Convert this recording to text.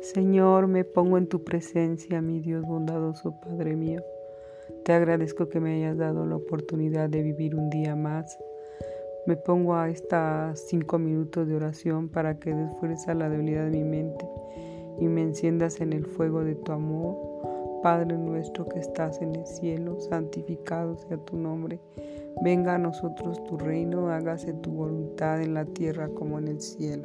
Señor, me pongo en tu presencia, mi Dios bondadoso, Padre mío. Te agradezco que me hayas dado la oportunidad de vivir un día más. Me pongo a estas cinco minutos de oración para que desfuerza la debilidad de mi mente y me enciendas en el fuego de tu amor. Padre nuestro que estás en el cielo, santificado sea tu nombre. Venga a nosotros tu reino, hágase tu voluntad en la tierra como en el cielo.